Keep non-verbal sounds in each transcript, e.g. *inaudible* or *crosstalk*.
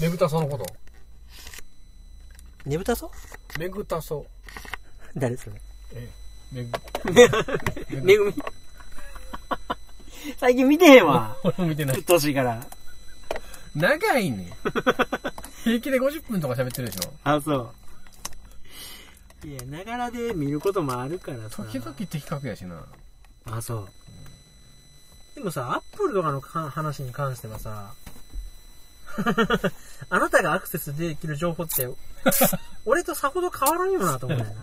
めぐたそのことねぶたそ？めぐたそ誰それ？えめぐめ *laughs* ぐみ。最近見てへんわ。俺も見てなうっいとうしいから。長いねん平気で50分とか喋ってるでしょあ、そう。いや、ながらで見ることもあるからさ。時々的確やしなあ、そう。でもさ、アップルとかのか話に関してはさ、あなたがアクセスできる情報って、*laughs* 俺とさほど変わらんよなと思うんだよな。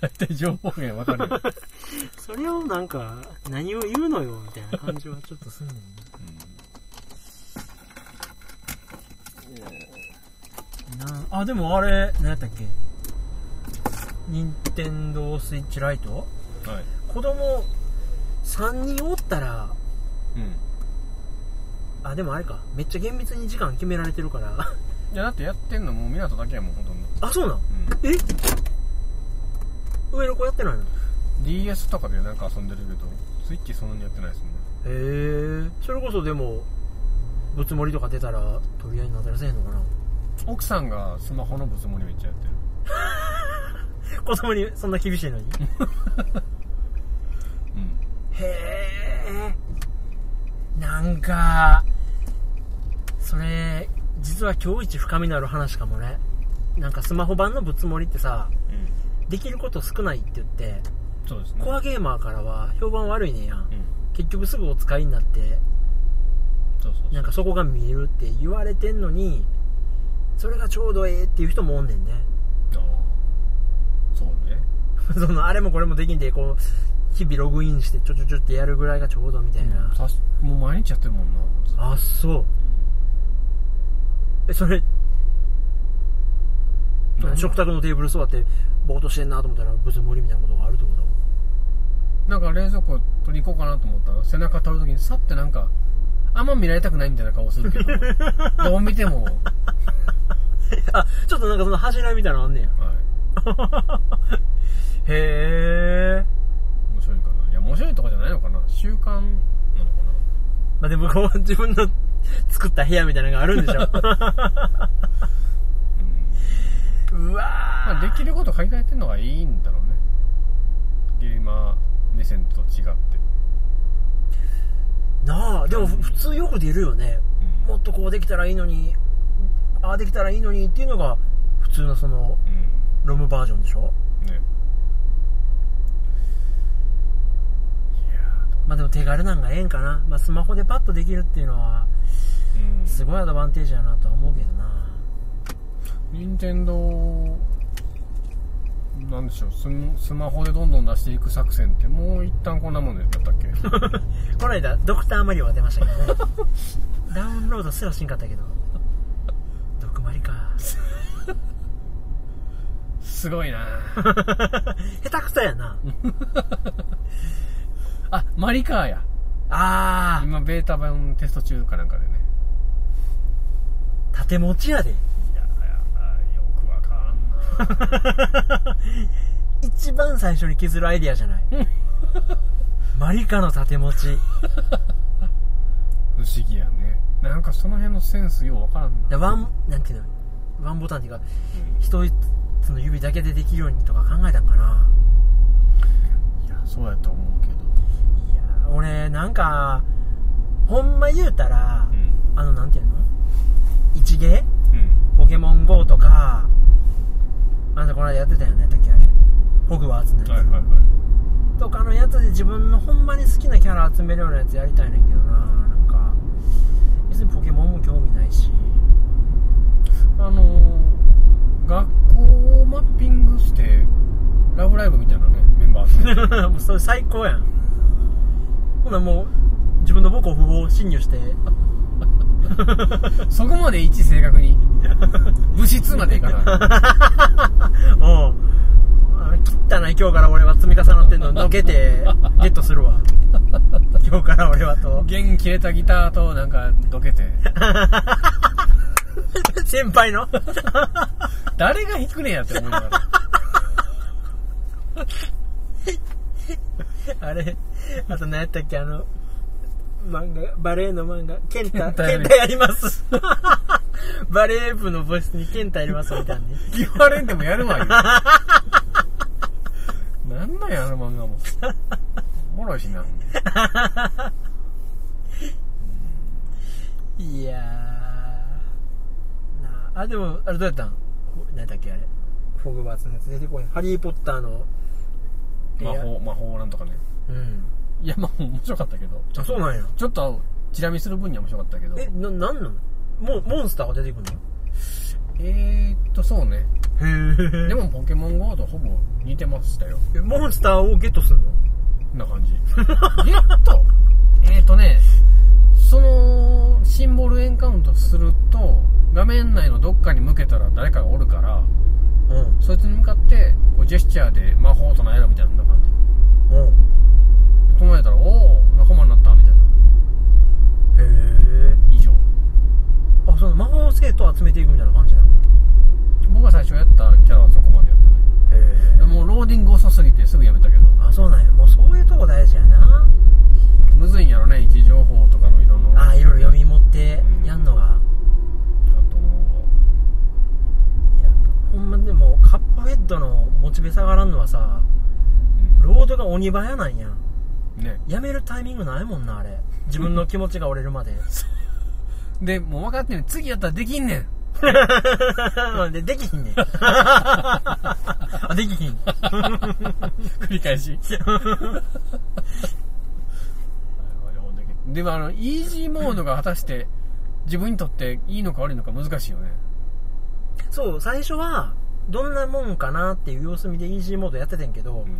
大体情報源わかるよ。*laughs* それをなんか、何を言うのよ、みたいな感じはちょっとすんねんな。なあ、でもあれ、何やったっけ？任天堂スイッチライトはい。子供3人おったら、うんあ、でもあれか。めっちゃ厳密に時間決められてるから。*laughs* いやだってやってんのもう港だけやもんほとんど、あ、そうなん？うん、え？上の子やってないの？へ DS とかでなんか遊んでるけどスイッチそんなにやってないですもんえ。それこそでも、ぶつもりとか出たら取り合いになったりせへんのかな？奥さんがスマホのぶつもりめっちゃやってる *laughs* 子供にそんな厳しいのに？*laughs* うんへえ。なんか、それ、実は今日一深みのある話かもね。なんかスマホ版のぶつもりってさ、うんできること少ないって言って、そうですねコアゲーマーからは評判悪いねやん。うん結局すぐお使いになって、そうそうそうなんかそこが見えるって言われてんのに、それがちょうどええっていう人もおんねんね。ああそうね *laughs* その、あれもこれもできんで、こう、日々ログインしてちょちょちょってやるぐらいがちょうどみたいな。さしもう毎日やってるもんなあ、そう。え、それ、食卓のテーブル座って、ぼーっとしてんなと思ったら、別に無理みたいなことがあるってことなんか冷蔵庫取り行こうかなと思ったら背中取るときにさってなんかあんま見られたくないみたいな顔するけど *laughs* どう見ても、はい、あ、ちょっとなんかその柱みたいなのあんねや。へえ。面白いかな。いや面白いとかじゃないのかな。習慣なのかまあ、でもこう、自分の作った部屋みたいなのがあるんでしょ。な *laughs* うわまあ、できること限られてるのがいいんだろうね。ゲーマー目線と違って、なあ、でも普通よく出るよね。うん。もっとこうできたらいいのに、ああできたらいいのにっていうのが、普通のその、うロムバージョンでしょ。んね。いやまあでも手軽なんがええんかな。まあスマホでパッとできるっていうのは、すごいアドバンテージやなとは思うけどな。任天堂なんでしょうススマホでどんどん出していく作戦ってもう一旦こんなもんでやったっけ？*laughs* この間、ドクターマリオが出ましたけどね。*laughs* ダウンロードすらしんかったけど。ドクマリか。すごいな *laughs* 下手くそやな。あマリカーやあ今ベータ版テスト中かなんかでねー、縦持ちやで。いやよくわかんな *laughs* 一番最初に削るアイディアじゃない。*laughs* マリカの縦持ち。不思議やねなんかその辺のセンスようわからんなでワン、なんていうの、ワンボタンっていうか、一つの指だけでできるようにとか考えたんかな。いやそうやと思うけどいやー、俺、なんか、ほんま言うたら、うんあの、なんていうの？一芸？うんポケモン GO とか、あんたこの間やってたよね、だっけあれ。ホグワーツのやつ。はいはいはいとかのやつで自分のほんまに好きなキャラ集めるようなやつやりたいねんけどな。なんか、別にポケモンも興味ないし。あのー、学校をマッピングしてラブライブみたいなねメンバー *laughs* もうそれ最高やん。ほなもう、自分の母校不法侵入して、そこまで一致正確に。物質までいかない。*laughs* おう。あの汚い今日から俺は積み重なってんの。のけてゲットするわ。今日から俺はと。弦切れたギターとなんかどけて。*laughs* 先輩の？誰が弾くねんやって思いながら。あれあと何やったっけ？あの漫画バレエの漫画ケンタケンタやります *laughs* バレー部の部室にケンタ入れますみたいなね。言われんでもやるわよ。*laughs* なんなんや、あの漫画も。おもろいしな。*laughs* いやー。なあ、あ、でも、あれどうやったん？ほ何だっけあれ。フォグワーツのやつ出てこい。ハリーポッターの。魔法、魔法なんとかね。うん。いや、まあ面白かったけど。あ、そうなんや。ちょっと、チラ見する分には面白かったけど。え、な、なんなんモモンスターが出てくるの？えーっと、そうね。へえ。でも、ポケモン GO とほぼ似てましたよ。えモンスターをゲットするの？こんな感じ。ゲット？*laughs* えーっとね、その、シンボルエンカウントすると、画面内のどっかに向けたら誰かがおるから、うん。そいつに向かって、こうジェスチャーで魔法を唱えろみたいな感じ。うん。唱えたら、おお仲間になったみたいな。へえ。以上。あ、その魔法生徒を集めていくみたいな感じなの？僕が最初やったキャラはそこまでやったね。へでもうローディング遅すぎてすぐやめたけど、あ、そうなんや。もうそういうとこ大事やな。むずいんやろね、位置情報とかのいろんな。あ、いろいろ読み持ってやんのが。あと思いや、ほんまでも、カップヘッドのモチベ下がらんのはさ。ロードが鬼早なんや。うんね。やめるタイミングないもんな、あれ。自分の気持ちが折れるまで。*laughs* で、もう分かってんねん。次やったらできんねん。*laughs* で、できひんねん。*laughs* あ、できひん。繰り返し。でもあの、イージーモードが果たして自分にとっていいのか悪いのか難しいよね。そう、最初は、どんなもんかなっていう様子見でイージーモードやっててんけど、うん。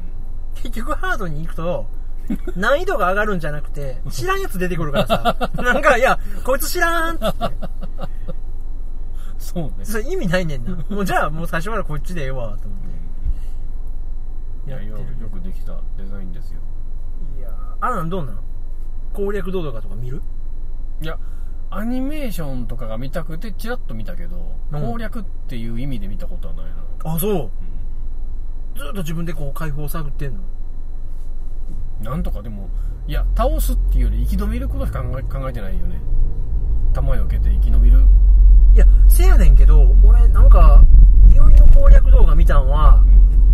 結局ハードに行くと、*laughs* 難易度が上がるんじゃなくて、知らんやつ出てくるからさ、*laughs* なんか、いや、こいつ知らんっつって、そうね。それ意味ないねんな。もうじゃあ、もう最初からこっちでええわ、と思って。いや、よやよくできたデザインですよ。いやーあらなんどうなん？攻略動画とか見る？いや、アニメーションとかが見たくてチラッと見たけど、うん攻略っていう意味で見たことはないな。あ、そう。うんずっと自分でこう解放を探ってんの？なんとかでも、いや、倒すっていうより生き延びることしか考え考えてないよね。弾よけて生き延びる。いや、せやねんけど、俺なんか、いよいよ攻略動画見たんは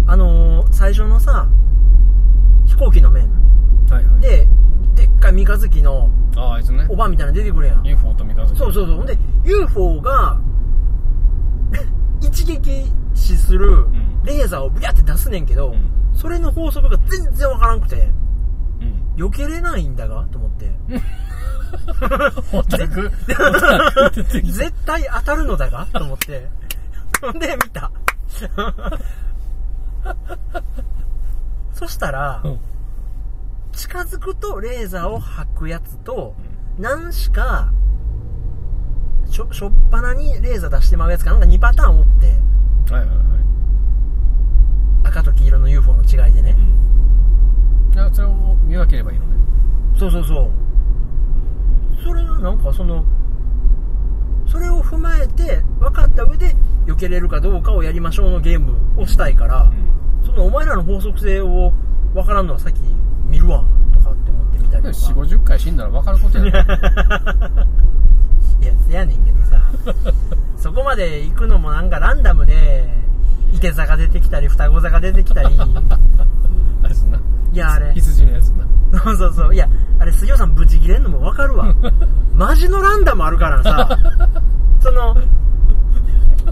う、んあのー、最初のさ、飛行機の面はいはい。、で、でっかい三日月のああ、あいつねお。ばんみたいなの出てくるやん。UFO と三日月。そうそうそう。ほんで、UFO が、*laughs* 一撃死するんレーザーをビャって出すねんけど、うんそれの法則が全然わからんくて、うん。避けれないんだがと思って。*laughs* 絶対当たるのだがと思って。ほんで、見た。そしたらう、ん近づくとレーザーを吐くやつと、何しか、しょ、しょっぱなにレーザー出してまうやつかなんか2パターンおって、はいはいはい。赤と黄色の UFO の違いでね。いや、それを見分ければいいのね。そうそうそう。それがなんかその、それを踏まえて、分かった上で、避けれるかどうかをやりましょうのゲームをしたいから、うん。そのお前らの法則性を分からんのはさっき見るわ、とかって思ってみたりとか。4、50回死んだら分かることやない *laughs* いや、せやねんけどさ、*laughs* そこまで行くのもなんかランダムで、いて座が出てきたり、双子座が出てきたり。*laughs* いや、あれ、羊のやつな。そ *laughs* うそうそう、いや、あれ、杉尾さんブチ切れんのもわかるわ。*laughs* マジのランダムあるからさ、*laughs* その、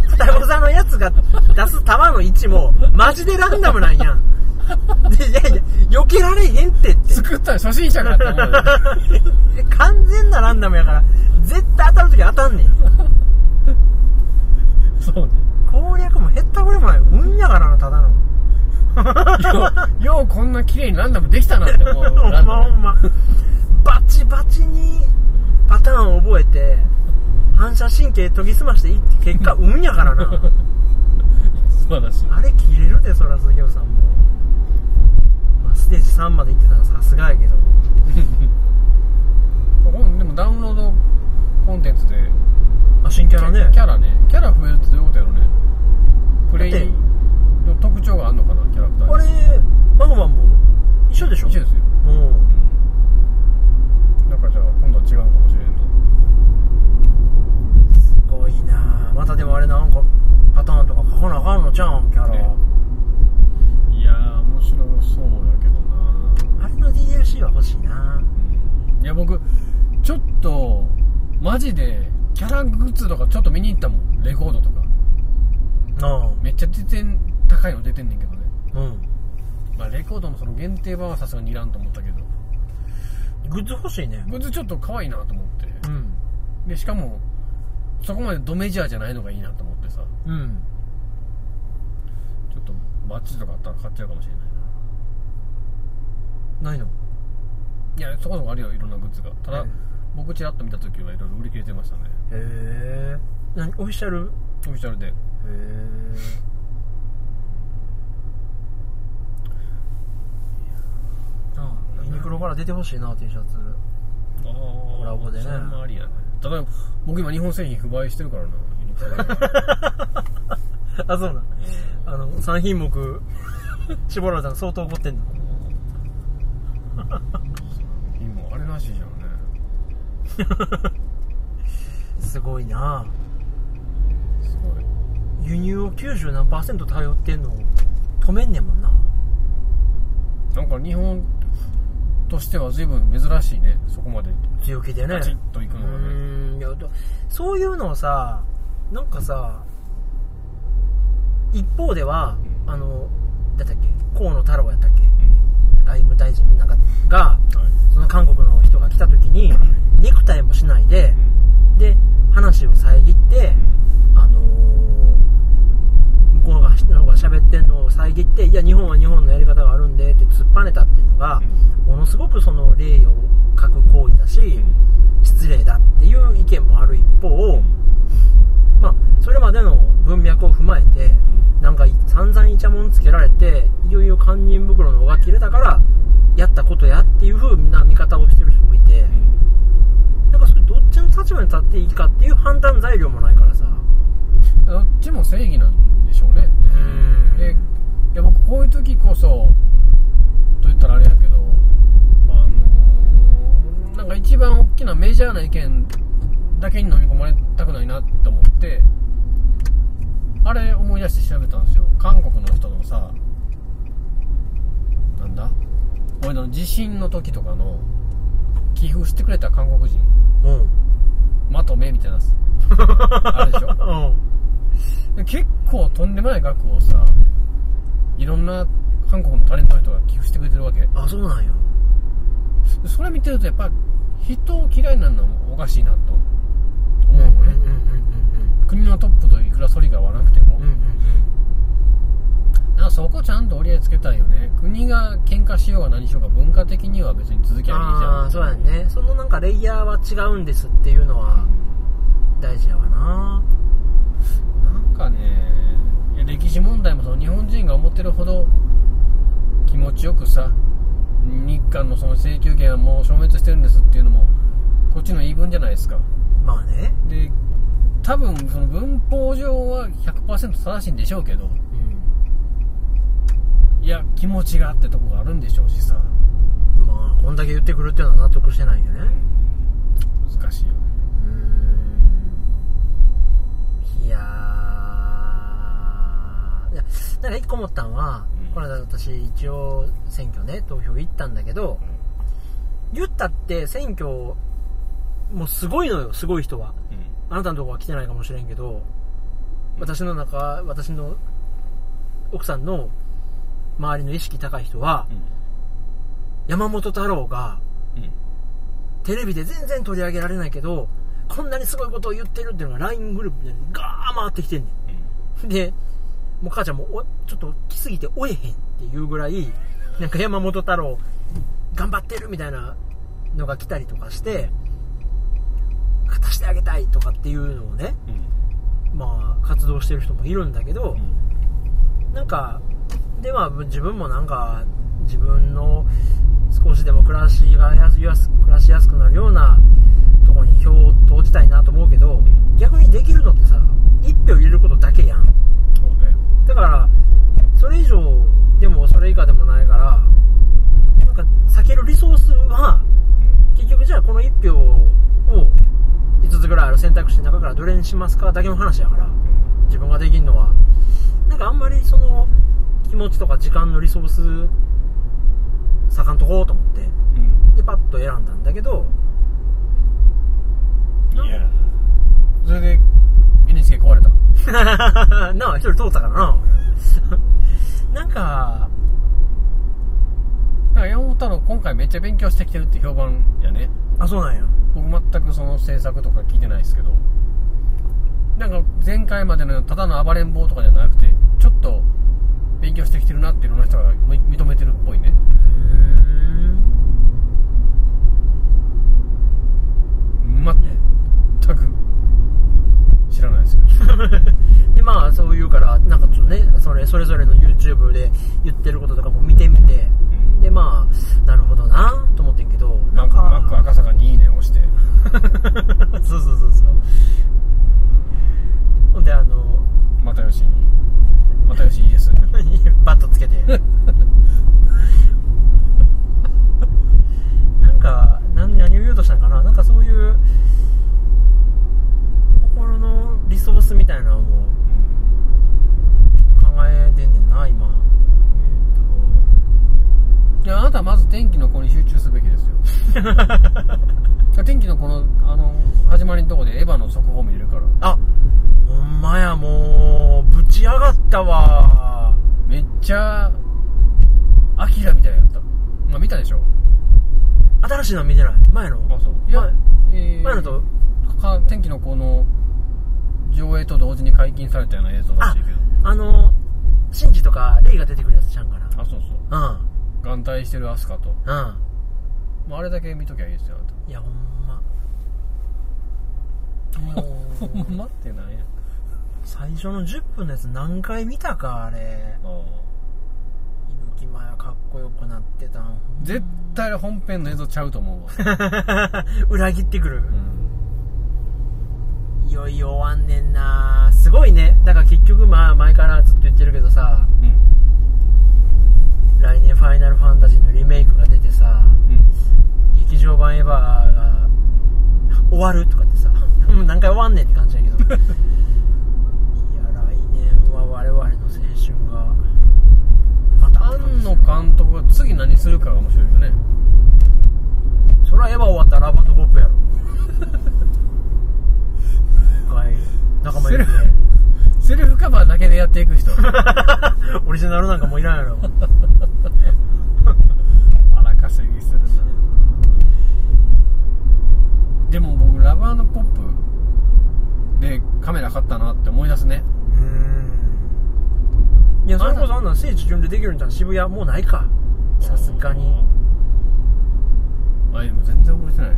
双子座のやつが出す弾の位置も、マジでランダムなんやん。でいやいや、避けられへんってって。作ったら初心者かって思うよ。完全なランダムやから、絶対当たるとき当たんねん。そうね。攻略も減ったこれもない。運やからな、ただの。*laughs* よう、こんな綺麗にランダムできたなって思う。*laughs* ほんまほんま。バチバチにパターンを覚えて、*laughs* 反射神経研ぎ澄ましていって結果、運やからな。素晴らしい。あれ切れるで、そら、杉尾さんも。まあ、ステージ3まで行ってたらさすがやけど。でもダウンロードコンテンツで、あ、新キャラね。キャラね、キャラ増えるってどういうことやろね。プレイの特徴があるのかな、キャラクターに。あれ、マグマンも一緒でしょ？一緒ですよ。うん。うん。なんかじゃあ、今度は違うのかもしれんと。すごいなもあれなんかパターンとか書かなあかんのちゃうんキャラ、ねいやー面白そうやけどなあれの DLC は欲しいな。いや僕ちょっとマジでキャラグッズとかちょっと見に行ったもんレコードとかあめっちゃ出てん高いの出てんねんけどね、うん。まあ、レコードのその限定版はさすがにいらんと思ったけどグッズ欲しいね。グッズちょっと可愛いなと思ってうん。でしかもそこまでドメジャーじゃないのがいいなと思ってさうん。ちょっとバッチリとかあったら買っちゃうかもしれないなないの？いやそこそこあるよいろんなグッズがただ、ええ僕ちらっと見た時はいろいろ売り切れてましたねへえ。何？オフィシャル？オフィシャルでへえ。ああ、ユニクロから出てほしいな、T シャツ。ああコラボでねそんなありやねただ僕今日本製品不買してるからなユニクロで *laughs* あ、そうなん。あの、3品目、絞られたの相当怒ってんの。今あれらしいじゃんね *laughs* すごいなすごい輸入を90何パーセント頼ってんの止めんねんもんな。なんか日本としては随分珍しいねそこまで。強気でね。ガチッといくのがね。うーん。いやだそういうのをさなんかさ一方では、うん。あのだったっけ河野太郎やったっけうん。外務大臣なんかがはい。その韓国の人が来た時にネクタイもしないでで話を遮ってあの向こうのが人の方が喋ってんのを遮っていや日本は日本のやり方があるんでって突っぱねたっていうのがものすごくその礼を欠く行為だし、失礼だっていう意見もある一方、まあ、それまでの文脈を踏まえて、なんか散々イチャモンつけられて、いよいよ堪忍袋の緒が切れたから、やったことやっていう風な見方をしてる人もいて、なんかそれどっちの立場に立っていいかっていう判断材料もないからさ。どっちも正義なんでしょうね。でいや僕こういう時こそと言ったらあれやけどあのーなんか一番大きなメジャーな意見だけに飲み込まれたくないなと思ってあれ思い出して調べたんですよ。韓国の人のさなんだ？これの地震の時とかの寄付してくれた韓国人。うん。まとめみたいな *laughs* あるでしょ？うん。で結構とんでもない額をさいろんな韓国のタレントの人が寄付してくれてるわけ。あ、そうなんよ。でそれ見てるとやっぱ人を嫌いになるのはおかしいなと。思うのね、国のトップといくらソリが合わなくても、そこちゃんと折り合いつけたいよね。国が喧嘩しようが何しようが文化的には別に続きゃいいじゃん。ああ、そうやね。そのなんかレイヤーは違うんですっていうのは大事やわな。なんかね歴史問題もその日本人が思ってるほど気持ちよくさ日韓のその請求権はもう消滅してるんですっていうのもこっちの言い分じゃないですかまあね。で多分その文法上は100%正しいんでしょうけどうん。いや気持ちがってとこがあるんでしょうしさまあ、こんだけ言ってくるっていうのは納得してないよね。いや、なんか一個思ったんは、うん。この間私一応選挙ね、投票行ったんだけど、言ったって選挙、もうすごいのよ、すごい人は。あなたのとこは来てないかもしれんけど、私の中、私の奥さんの周りの意識高い人は、山本太郎がテレビで全然取り上げられないけど、こんなにすごいことを言ってるっていうのが LINE グループでガー回ってきてんねん。で、もう母ちゃんもおちょっと来すぎて追えへんっていうぐらい、なんか山本太郎頑張ってるみたいなのが来たりとかして、勝たしてあげたいとかっていうのをね、まあ活動してる人もいるんだけど、なんか、でまあ自分もなんか自分の少しでも暮らしが暮らしやすくなるようなところに票を投じたいなと思うけど、逆にできるのってさ、一票入れることだけやん。だから、それ以上でもそれ以下でもないから、なんか避けるリソースは、結局じゃあこの1票を5つぐらいある選択肢の中からどれにしますかだけの話やから、自分ができるのは。なんかあんまりその気持ちとか時間のリソース割かんとこうと思ってうん。でパッと選んだんだけどいやそれで NHK 壊れた *laughs* なあ一人通ったからな。*laughs* なんかなんか山本太郎今回めっちゃ勉強してきてるって評判やね。あそうなんや。僕全くその制作とか聞いてないですけど。なんか前回までのただの暴れん坊とかじゃなくてちょっと勉強してきてるなっていろんな人がみ認めてるっぽいね。全く知らないですけど。で *laughs* まあそういうからなんかちょっとねそれそれぞれの YouTube で言ってることとかも見てみてうん。でまあなるほどなと思ってんけどマックマック赤坂にいいねを押して。*laughs* そうそうそうそう。ほんであの又吉に。又吉 ES に。*laughs* バットつけて。*laughs* なんか何何を言おうとしたんかな？なんかそういう心のリソースみたいなのを考えてんねんな今いやあなたはまず天気の子に集中すべきですよ。*laughs* 天気の子のあの始まりのとこでエヴァの速報見れるから。えっとあほんまやもうぶち上がったわ。めっちゃアキラみたいやった。まあ見たでしょ？新しいの見てない？前の？あそう。いや、前？えー前のと？か天気の子の上映と同時に解禁されたような映像らしいけど。あのシンジとかレイが出てくるやつちゃうんかあそうそう。な眼帯してるアスカと。うんうんもうあれだけ見ときゃいいですよあいやほんま。もなたほうんまってなんや？最初の10分のやつ何回見たかあれ。ああ。伊吹マヤかっこよくなってたん。絶対本編の映像ちゃうと思うわ、*laughs* 裏切ってくる。うん。いよいよ終わんねんな。すごいね。だから結局まあ前からずっと言ってるけどさ。うん。来年「ファイナルファンタジー」のリメイクが出てさうん。劇場版エヴァが終わるとかってさ *laughs* もう何回終わんねんって感じやけど。*laughs* いや来年は我々の青春がまた庵野監督が次何するかが面白いよね。そりゃエヴァ終わったらラバートコップやろ。*laughs* 今回仲間入りでセルフカバーだけでやっていく人。*laughs* オリジナルなんかもういらんやろ。*laughs* 荒稼ぎするな。でも僕ラバーのポップでカメラ買ったなって思い出すね。うん。いやそれこそあんなん聖地巡でできるんじゃん渋谷もうないか。さすがに。あでも全然覚えてない。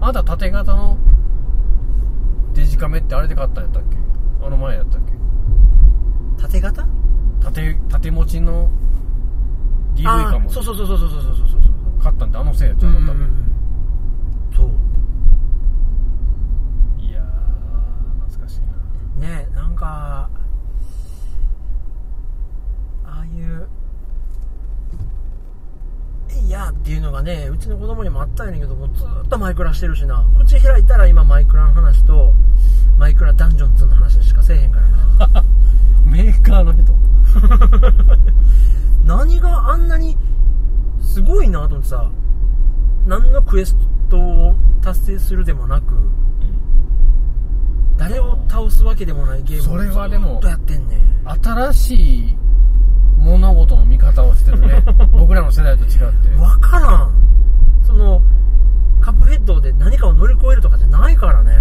あなた縦型のデジカメってあれで買ったんやったっけ？あの前やったっけ？縦型？縦縦持ちの DV かもそうそうそうそうそうそうそうそうそう。買ったんってあのせいやうそう。いやー懐かしいな。ねなんかああいう「えいや」っていうのがねうちの子供にもあったんやねんけどもずーっとマイクラしてるしな。口開いたら今マイクラの話とマイクラダンジョンズの話しかせえへんからな *laughs* メーカーの人。*laughs* 何があんなにすごいなと思ってさ何のクエストを達成するでもなく誰を倒すわけでもないゲームをそれはでもずーっとやってんねん。新しい物事の見方をしてるね。*laughs* 僕らの世代と違って。分からん。そのカップヘッドで何かを乗り越えるとかじゃないからね。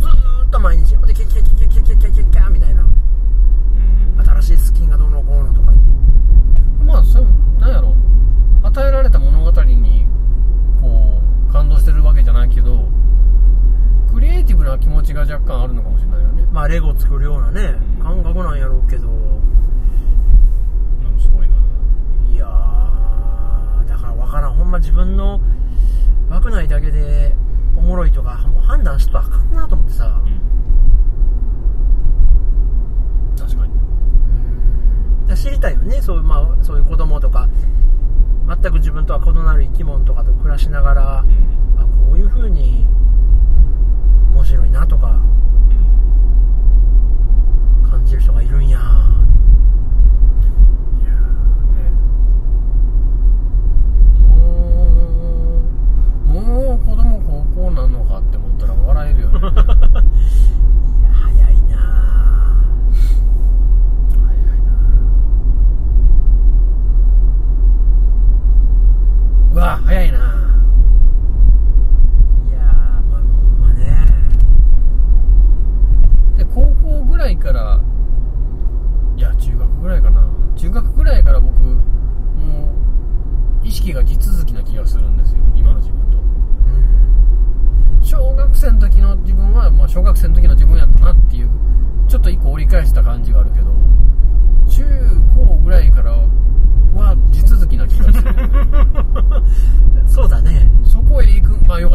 ずーっと毎日。でキャキャキャキャキャキャキャキャキャみたいなうん新しいスキンがどうのこうのとか。まあそうなんやろ。与えられた物語にこう感動してるわけじゃないけどクリエイティブな気持ちが若干あるのかもしれないよね。まあレゴ作るようなねうん。感覚なんやろうけど。でもすごいな。いやーだから分からん。ほんま自分の枠内だけでおもろいとかもう判断しとあかんなと思ってさ。確かにうんだから知りたいよね。そう,、まあ、そういう子供とか。全く自分とは異なる生き物とかと暮らしながら、あこういう風に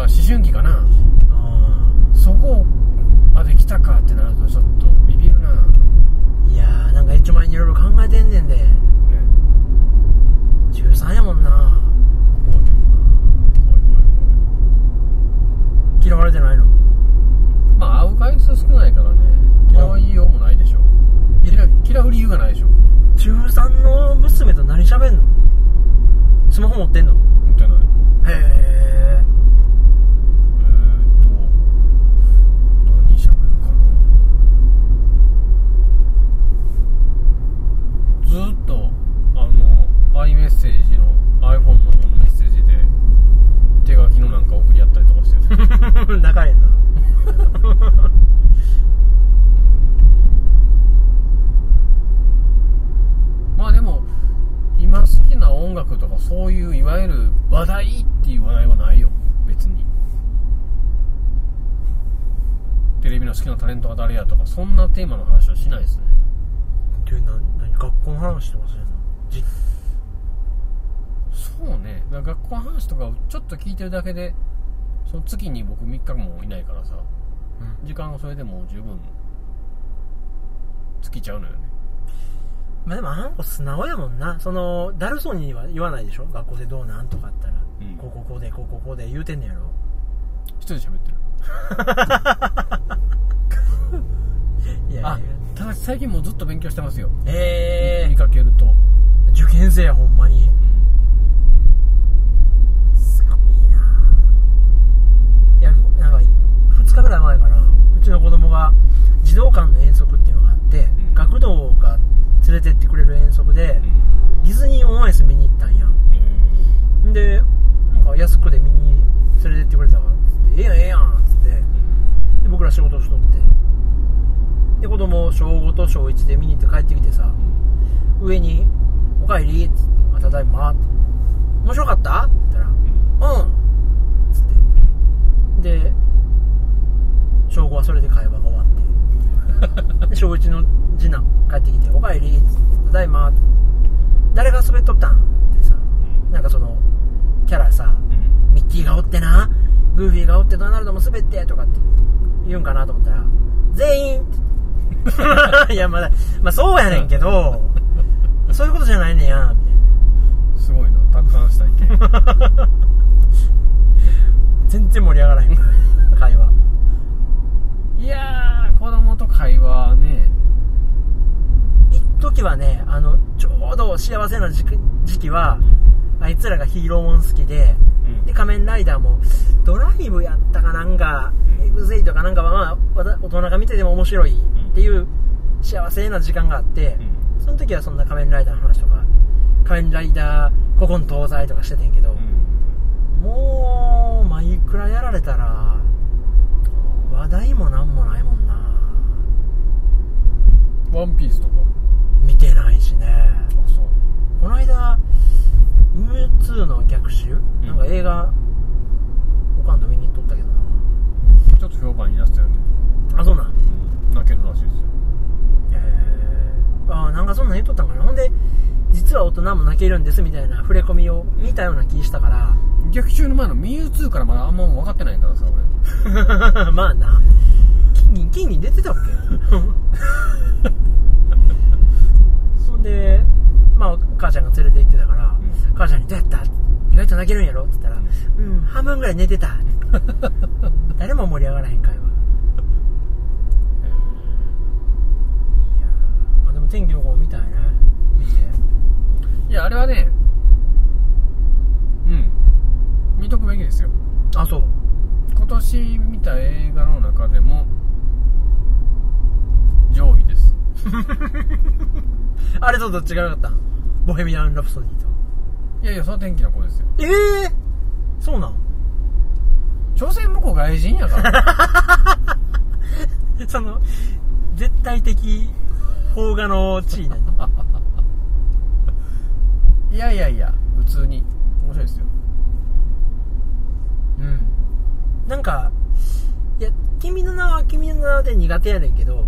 思春期かな。とかそういういわゆる話題っていう話題はないよ。別に。テレビの好きなタレントが誰やとかそんなテーマの話はしないですね。ってな何学校の話とかするの？じそうね。学校の話とかをちょっと聞いてるだけでその月に僕3日もいないからさうん。時間がそれでもう十分尽きちゃうのよねまあでもあの子素直やもんな。そのだるそうには言わないでしょ？学校でどうなんとかあったら、うん。こうこうこうでこうこうこうで言うてんねやろ。一人で喋ってる。*laughs* あいやいや。ただし最近もうずっと勉強してますよ。え見かけると、ー、受験生やほんまに。すごいな。いやなんか2日ぐらい前かな。うちの子供が児童館の遠足っていうのがあって、ん。学童る遠足で、ディズニーオンアイス見に行ったんやん。でなんか安くで見に連れてってくれたからつって「ええやんええやん」っつって。で僕ら仕事しとって。で子供小5と小1で見に行って帰ってきてさ上に「おかえり」っつってあ「ただいま」って面白かった?」って言ったら「うん」っつって。で小5はそれで会話が終わって。*laughs* で小1の次男帰ってきて「おかえり」っつって「ただいま」誰が滑っとったん?」ってさ。なんかそのキャラさミッキーがおってな。グーフィーがおってドナルドも滑ってとかって言うんかなと思ったら全員 *laughs* いやまだまあそうやねんけどそういうことじゃないねんやみたいな。すごいな。達観した意見。*laughs* 全然盛り上がらへん会話。いやー子供と会話ね一時はねあのちょうど幸せな時期はあいつらがヒーローもん好きでで仮面ライダーもドライブやったかなんか、エグゼイとかなんかはまあ大人が見てても面白いっていう幸せな時間があって、その時はそんな仮面ライダーの話とか仮面ライダー古今東西とかしててんけど、もうマイクラやられたら話題もなんもないもんな。ワンピースとか？しね。あそう。この間ムー2の逆襲、ん。なんか映画おかんと見に行っとったけどな。ちょっと評判になってたよね、あそうなん？うん、泣けるらしいですよ。えー、あーなんかそんなん言っとったんかな。ほんで実は大人も泣けるんですみたいな触れ込みを見たような気したから。逆襲の前のミュウツーからまだあんま分かってないからさ俺まあな。金銀金銀出てたっけ *laughs* そんでまあ母ちゃんが連れて行ってたから、ん。母ちゃんに「どうやった?」意外と泣けるんやろ？って言ったら「うん半分ぐらい寝てた」*laughs* 誰も盛り上がらへん会話。いやーまあでも天気の子見たいね見て。いやあれはねうん。見とくべきですよ。あそう。今年見た映画の中でも上位です。*laughs* あれとどっちが良かった？んボヘミアン・ラプソディと。いやいやその天気の子ですよ。ええー、そうなん？朝鮮向こう外人やから。*laughs* その絶対的邦画の地位なの *laughs* いやいやいや普通に。面白いですよ。うん。なんかいや君の名は君の名はで苦手やねんけど、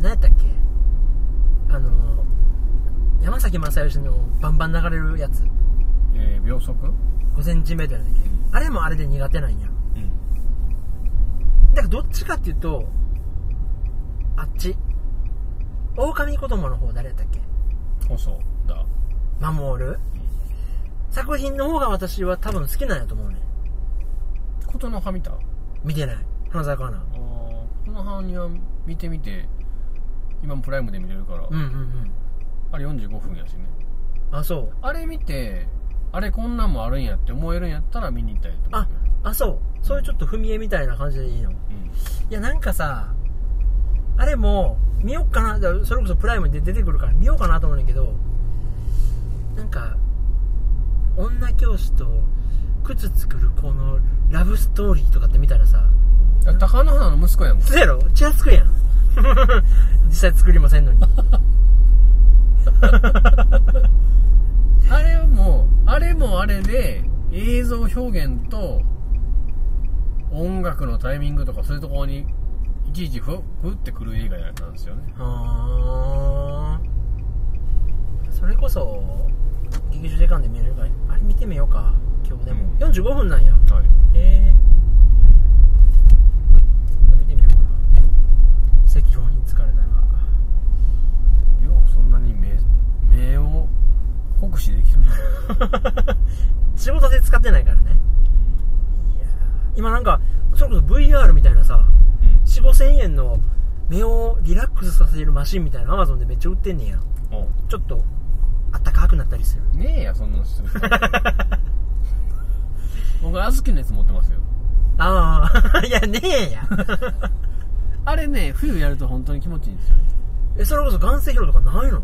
何やったっけ？あの山崎正義のバンバン流れるやつ。えー、秒速？5センチメートルやねん。けどあれもあれで苦手なんや。うん。だからどっちかっていうとあっち。狼子供の方誰やったっけ？細だ守る。作品の方が私は多分好きなんやと思うね。琴の葉見た？あ見てない。花澤香菜。あこの葉には見てみて今もプライムで見れるから、うんうんうんあれ45分やしね。あそう。あれ見てあれこんなんもあるんやって思えるんやったら見に行ったらいいと思う。ああそう。そういうちょっと踏み絵みたいな感じでいいの。いうん。やなんかさあれも見よっかな。それこそプライムで出てくるから見ようかなと思うねんだけどなんか女教師と靴作る子のラブストーリーとかって見たらさ高野花の息子やもんそうやろ。チラつくやん。*laughs* 実際作りもせんのに *laughs* あれもあれもあれで映像表現と音楽のタイミングとかそういうところにいちいちふふってくる映画なんですよね。はー。それこそ劇場時間で見れるからあれ見てみようか今日でも、うん。45分なんや。はい。へえ見てみようかな赤標に疲れたらようそんなに目目を酷使できるな。*laughs* 仕事で使ってないからね。いやー。今なんかそれこそ VR みたいなさうん。4 5千円の目をリラックスさせるマシンみたいな Amazon でめっちゃ売ってんねんやちょっとあったかくなったりする。ねえやそんなのする。*laughs* 僕あずきのやつ持ってますよ。ああ *laughs* いやねえや。あれね冬やると本当に気持ちいいんですよえそれこそ眼性疲労とかないの？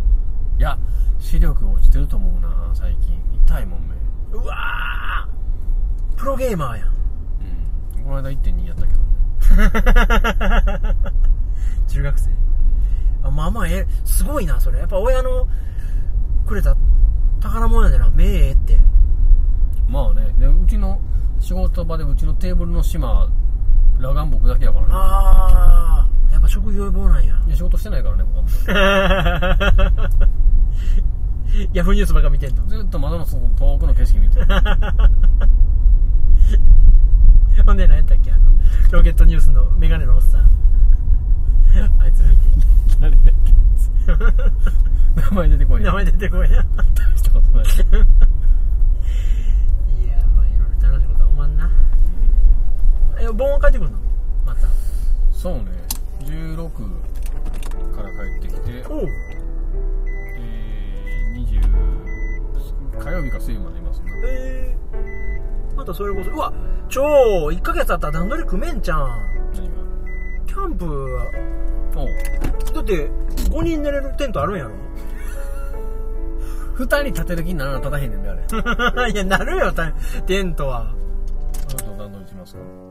いや視力落ちてると思うな最近。痛いもん目うわー！プロゲーマーやん。うん。この間1.2やったけど *laughs* 中学生。あまあまあえすごいなそれ。やっぱ親のくれた宝物やでな。目ええって。まあね。でうちの仕事場でうちのテーブルの島裸眼僕だけやからね。ああやっぱ職業病なんや。いや仕事してないからね僕は。も *laughs* ヤフーニュースばっか見てんの？うずっと窓の外の遠くの景色見てる。*laughs* ほんで何やったっけ？あのロケットニュースのメガネのおっさん。*laughs* あいつ見て。誰だっけ？名前出てこい。名前出てこいな。大したことない。いやまあいろいろ楽しいことはおまんな。え盆は帰ってくるの？また。そうね16から帰ってきてえー、20火曜日か水曜までいますね。えー、またそれこそうわ超1ヶ月あったら段取り組めんちゃん。何キャンプだって5人寝れるテントあるんやろ。*laughs* 2人立てる気にならな立たへんねんであれ。*laughs* いやなるよたテントは。ちょっと段取りしますか？